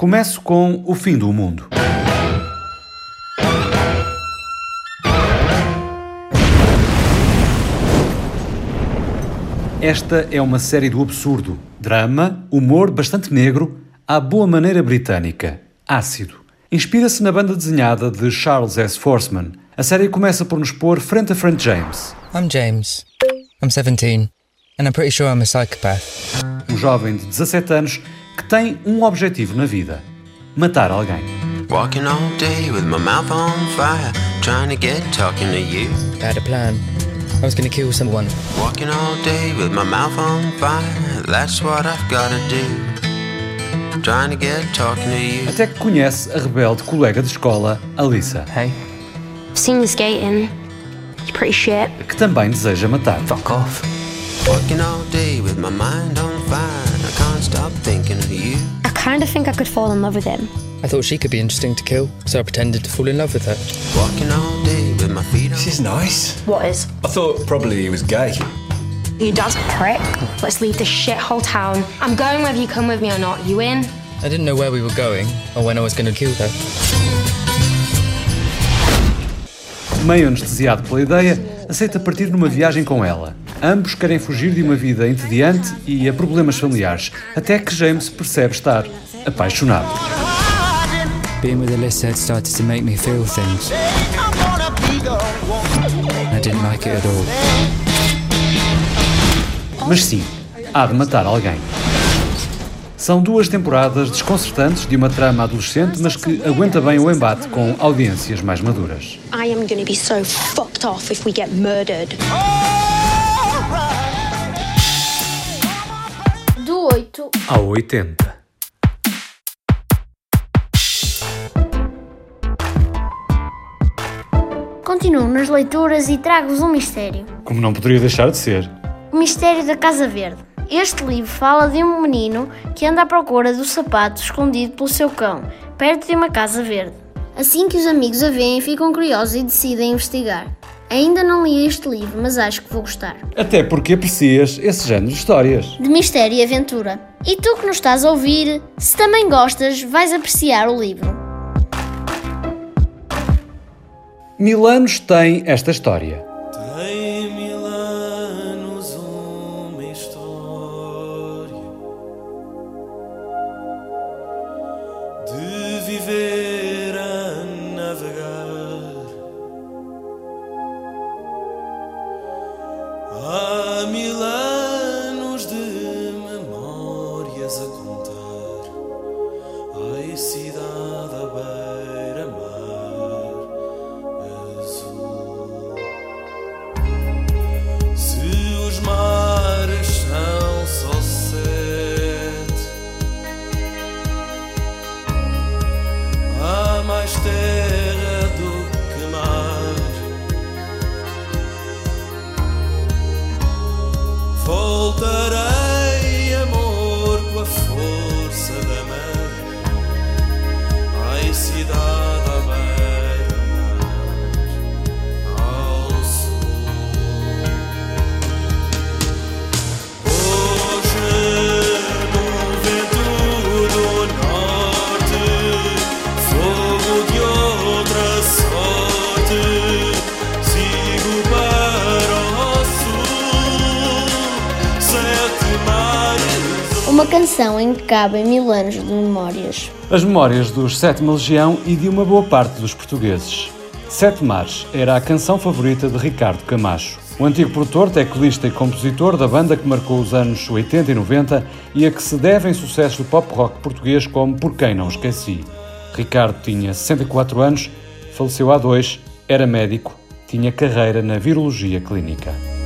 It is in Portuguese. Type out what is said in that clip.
Começo com O Fim do Mundo. Esta é uma série do absurdo, drama, humor bastante negro, à boa maneira britânica, ácido. Inspira-se na banda desenhada de Charles S. Forsman. A série começa por nos pôr frente a frente James. I'm James. I'm 17, and I'm pretty sure I'm a psychopath. Um jovem de 17 anos que tem um objetivo na vida: matar alguém. Walking all day with my mouth on fire, trying to get talking to you. I had a plan. I was gonna kill someone. Walking all day with my mouth on fire, that's what I've gotta do. Trying to get talking to you. Até que conhece a rebelde colega de escola, Alissa, Hey, I've seen you skating. You're pretty shit. que também deseja matar. fuck off. Walking all day with my mind on fire, kind of think I could fall in love with him. I thought she could be interesting to kill, so I pretended to fall in love with her. Walking all day with my feet on This is nice. What is? I thought probably he was gay. Your dad's a prick. Let's leave this shithole town. I'm going whether you come with me or not. You in? I didn't know where we were going or when I was gonna kill her. Meio anestesiado pela ideia, aceita partir numa viagem com ela. Ambos querem fugir de uma vida entediante e a problemas familiares, até que James percebe estar apaixonado. Being with Alyssa started to make me feel things. I didn't like it at all. Mas sim, há de matar alguém. São duas temporadas desconcertantes de uma trama adolescente, mas que aguenta bem o embate com audiências mais maduras. I am gonna be so fucked off if we get murdered. Do 8 Ao 80. continuo nas leituras e trago-vos um mistério. Como não poderia deixar de ser. O mistério da Casa Verde. Este livro fala de um menino que anda à procura do sapato escondido pelo seu cão, perto de uma casa verde. Assim que os amigos a veem, ficam curiosos e decidem investigar. Ainda não li este livro, mas acho que vou gostar. Até porque aprecias esse género de histórias. De mistério e aventura. E tu que nos estás a ouvir, se também gostas, vais apreciar o livro. Mil anos tem esta história. Há mil Uma canção em que cabem mil anos de memórias. As memórias dos Sétima Legião e de uma boa parte dos portugueses. Sete Mares era a canção favorita de Ricardo Camacho, o antigo produtor, teclista e compositor da banda que marcou os anos 80 e 90 e a que se devem sucessos do pop rock português como Por Quem Não Esqueci. Ricardo tinha 64 anos, faleceu há dois, era médico, tinha carreira na virologia clínica.